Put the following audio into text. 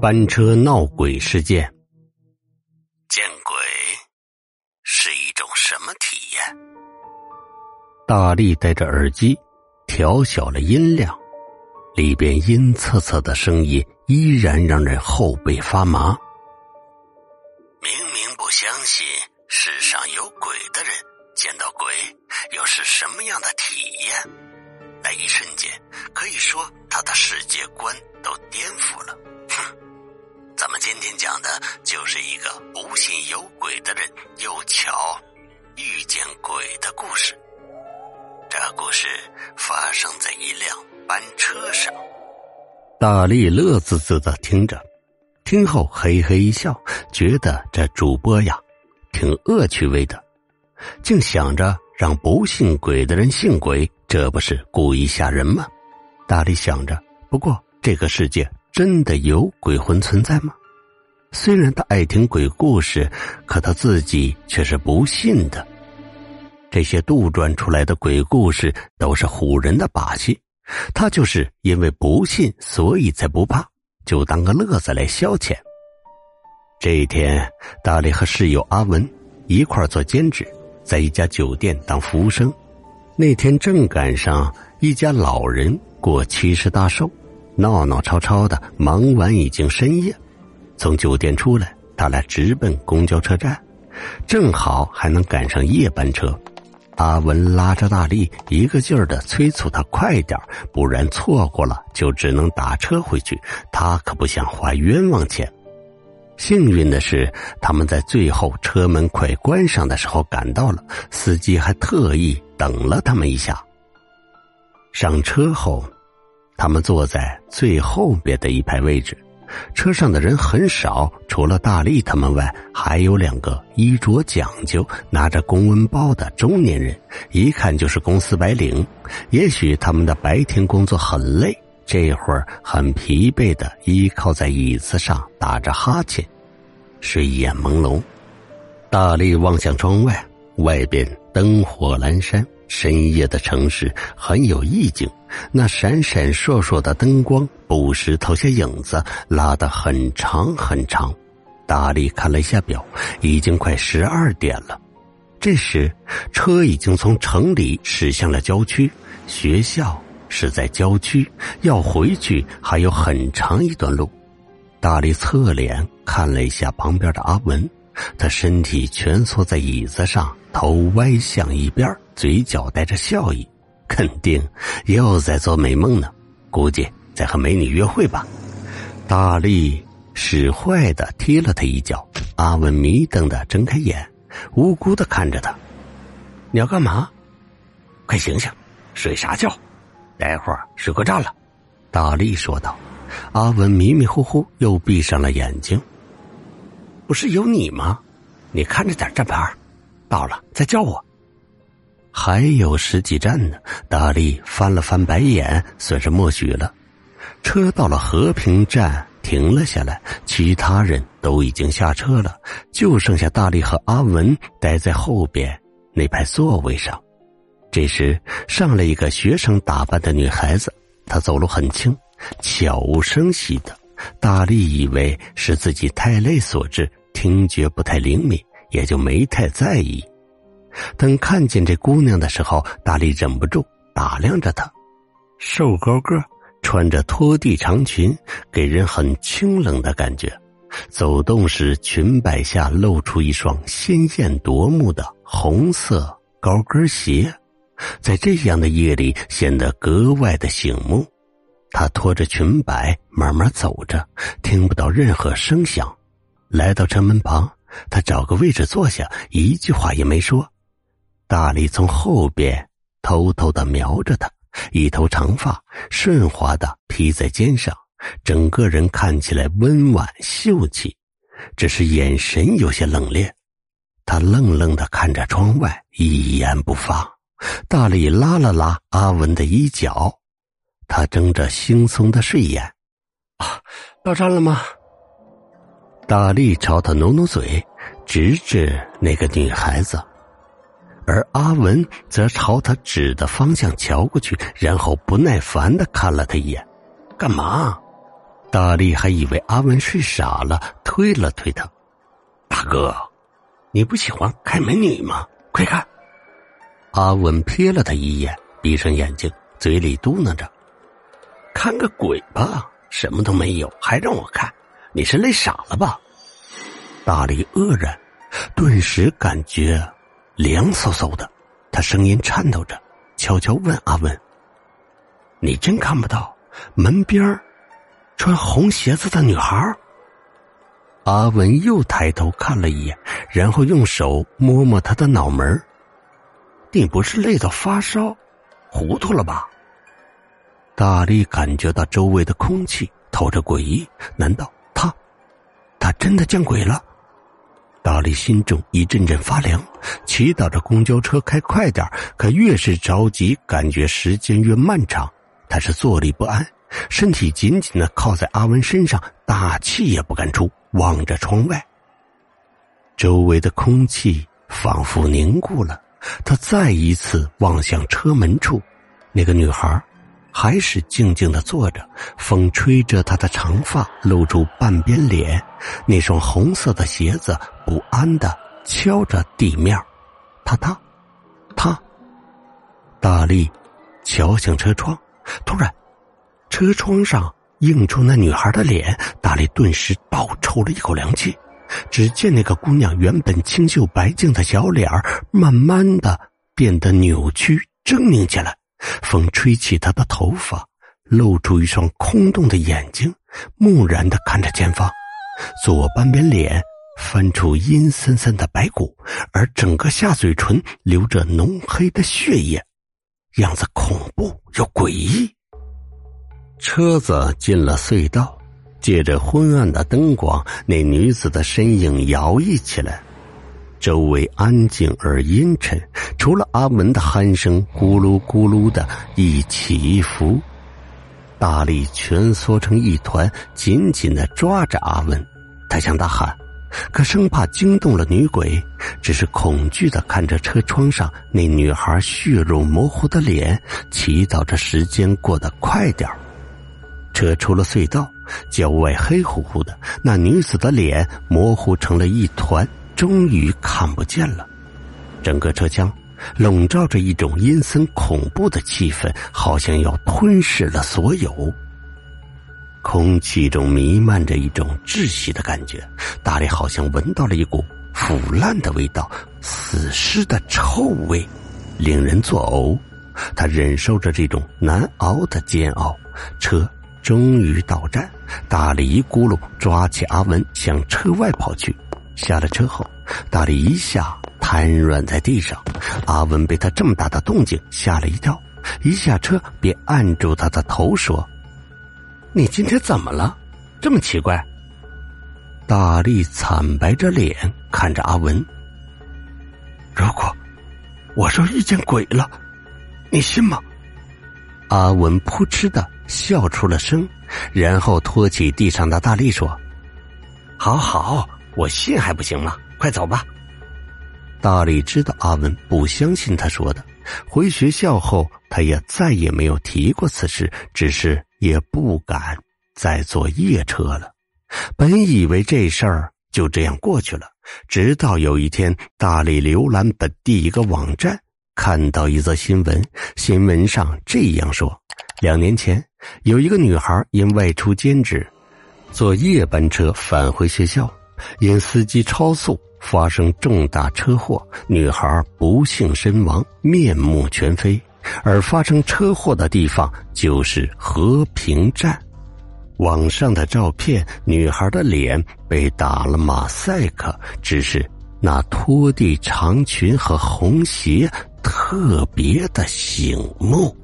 班车闹鬼事件。见鬼是一种什么体验？大力戴着耳机，调小了音量，里边阴恻恻的声音依然让人后背发麻。明明不相信世上有鬼的人，见到鬼又是什么样的体验？那一瞬间，可以说他的世界观都颠覆了。哼。咱们今天讲的就是一个不信有鬼的人又巧遇见鬼的故事。这故事发生在一辆班车上。大力乐滋滋的听着，听后嘿嘿一笑，觉得这主播呀挺恶趣味的，竟想着让不信鬼的人信鬼，这不是故意吓人吗？大力想着，不过这个世界。真的有鬼魂存在吗？虽然他爱听鬼故事，可他自己却是不信的。这些杜撰出来的鬼故事都是唬人的把戏，他就是因为不信，所以才不怕，就当个乐子来消遣。这一天，大力和室友阿文一块做兼职，在一家酒店当服务生。那天正赶上一家老人过七十大寿。闹闹吵吵的，忙完已经深夜。从酒店出来，他俩直奔公交车站，正好还能赶上夜班车。阿文拉着大力，一个劲儿的催促他快点不然错过了就只能打车回去。他可不想花冤枉钱。幸运的是，他们在最后车门快关上的时候赶到了，司机还特意等了他们一下。上车后。他们坐在最后边的一排位置，车上的人很少，除了大力他们外，还有两个衣着讲究、拿着公文包的中年人，一看就是公司白领。也许他们的白天工作很累，这会儿很疲惫的依靠在椅子上打着哈欠，睡眼朦胧。大力望向窗外，外边灯火阑珊。深夜的城市很有意境，那闪闪烁烁的灯光不时投下影子，拉得很长很长。大力看了一下表，已经快十二点了。这时，车已经从城里驶向了郊区，学校是在郊区，要回去还有很长一段路。大力侧脸看了一下旁边的阿文，他身体蜷缩在椅子上，头歪向一边。嘴角带着笑意，肯定又在做美梦呢。估计在和美女约会吧。大力使坏的踢了他一脚。阿文迷瞪的睁开眼，无辜的看着他：“你要干嘛？快醒醒，睡啥觉？待会儿睡过站了。”大力说道。阿文迷迷糊糊又闭上了眼睛。不是有你吗？你看着点站牌，到了再叫我。还有十几站呢，大力翻了翻白眼，算是默许了。车到了和平站，停了下来，其他人都已经下车了，就剩下大力和阿文待在后边那排座位上。这时，上来一个学生打扮的女孩子，她走路很轻，悄无声息的。大力以为是自己太累所致，听觉不太灵敏，也就没太在意。等看见这姑娘的时候，大力忍不住打量着她，瘦高个，穿着拖地长裙，给人很清冷的感觉。走动时，裙摆下露出一双鲜艳夺目的红色高跟鞋，在这样的夜里显得格外的醒目。她拖着裙摆慢慢走着，听不到任何声响。来到车门旁，她找个位置坐下，一句话也没说。大力从后边偷偷的瞄着他，一头长发顺滑的披在肩上，整个人看起来温婉秀气，只是眼神有些冷冽。他愣愣的看着窗外，一言不发。大力拉了拉阿文的衣角，他睁着惺忪的睡眼：“啊，到站了吗？”大力朝他努努嘴，直指那个女孩子。而阿文则朝他指的方向瞧过去，然后不耐烦的看了他一眼：“干嘛？”大力还以为阿文睡傻了，推了推他：“大哥，你不喜欢看美女吗？快看！”阿文瞥了他一眼，闭上眼睛，嘴里嘟囔着：“看个鬼吧，什么都没有，还让我看？你是累傻了吧？”大力愕然，顿时感觉凉飕飕的。他声音颤抖着，悄悄问阿文：“你真看不到门边穿红鞋子的女孩？”阿文又抬头看了一眼，然后用手摸摸他的脑门你不是累到发烧，糊涂了吧？大力感觉到周围的空气透着诡异，难道他，他真的见鬼了？大力心中一阵阵发凉，祈祷着公交车开快点可越是着急，感觉时间越漫长。他是坐立不安，身体紧紧的靠在阿文身上，大气也不敢出，望着窗外。周围的空气仿佛凝固了。他再一次望向车门处，那个女孩还是静静的坐着，风吹着她的长发，露出半边脸。那双红色的鞋子不安的敲着地面，踏踏，踏。大力敲向车窗，突然，车窗上映出那女孩的脸。大力顿时倒抽了一口凉气。只见那个姑娘原本清秀白净的小脸，慢慢的变得扭曲狰狞起来。风吹起她的头发，露出一双空洞的眼睛，木然的看着前方。左半边脸翻出阴森森的白骨，而整个下嘴唇流着浓黑的血液，样子恐怖又诡异。车子进了隧道。借着昏暗的灯光，那女子的身影摇曳起来。周围安静而阴沉，除了阿文的鼾声咕噜咕噜的一起一伏。大力蜷缩成一团，紧紧的抓着阿文。他向他喊，可生怕惊动了女鬼，只是恐惧的看着车窗上那女孩血肉模糊的脸，祈祷着时间过得快点车出了隧道。郊外黑乎乎的，那女子的脸模糊成了一团，终于看不见了。整个车厢笼罩着一种阴森恐怖的气氛，好像要吞噬了所有。空气中弥漫着一种窒息的感觉，大力好像闻到了一股腐烂的味道，死尸的臭味，令人作呕。他忍受着这种难熬的煎熬，车。终于到站，大力一咕噜抓起阿文向车外跑去。下了车后，大力一下瘫软在地上。阿文被他这么大的动静吓了一跳，一下车便按住他的头说：“你今天怎么了？这么奇怪？”大力惨白着脸看着阿文：“如果我说遇见鬼了，你信吗？”阿文扑哧的。笑出了声，然后托起地上的大力说：“好好，我信还不行吗？快走吧。”大力知道阿文不相信他说的，回学校后他也再也没有提过此事，只是也不敢再坐夜车了。本以为这事儿就这样过去了，直到有一天，大力浏览本地一个网站，看到一则新闻，新闻上这样说。两年前，有一个女孩因外出兼职，坐夜班车返回学校，因司机超速发生重大车祸，女孩不幸身亡，面目全非。而发生车祸的地方就是和平站。网上的照片，女孩的脸被打了马赛克，只是那拖地长裙和红鞋特别的醒目。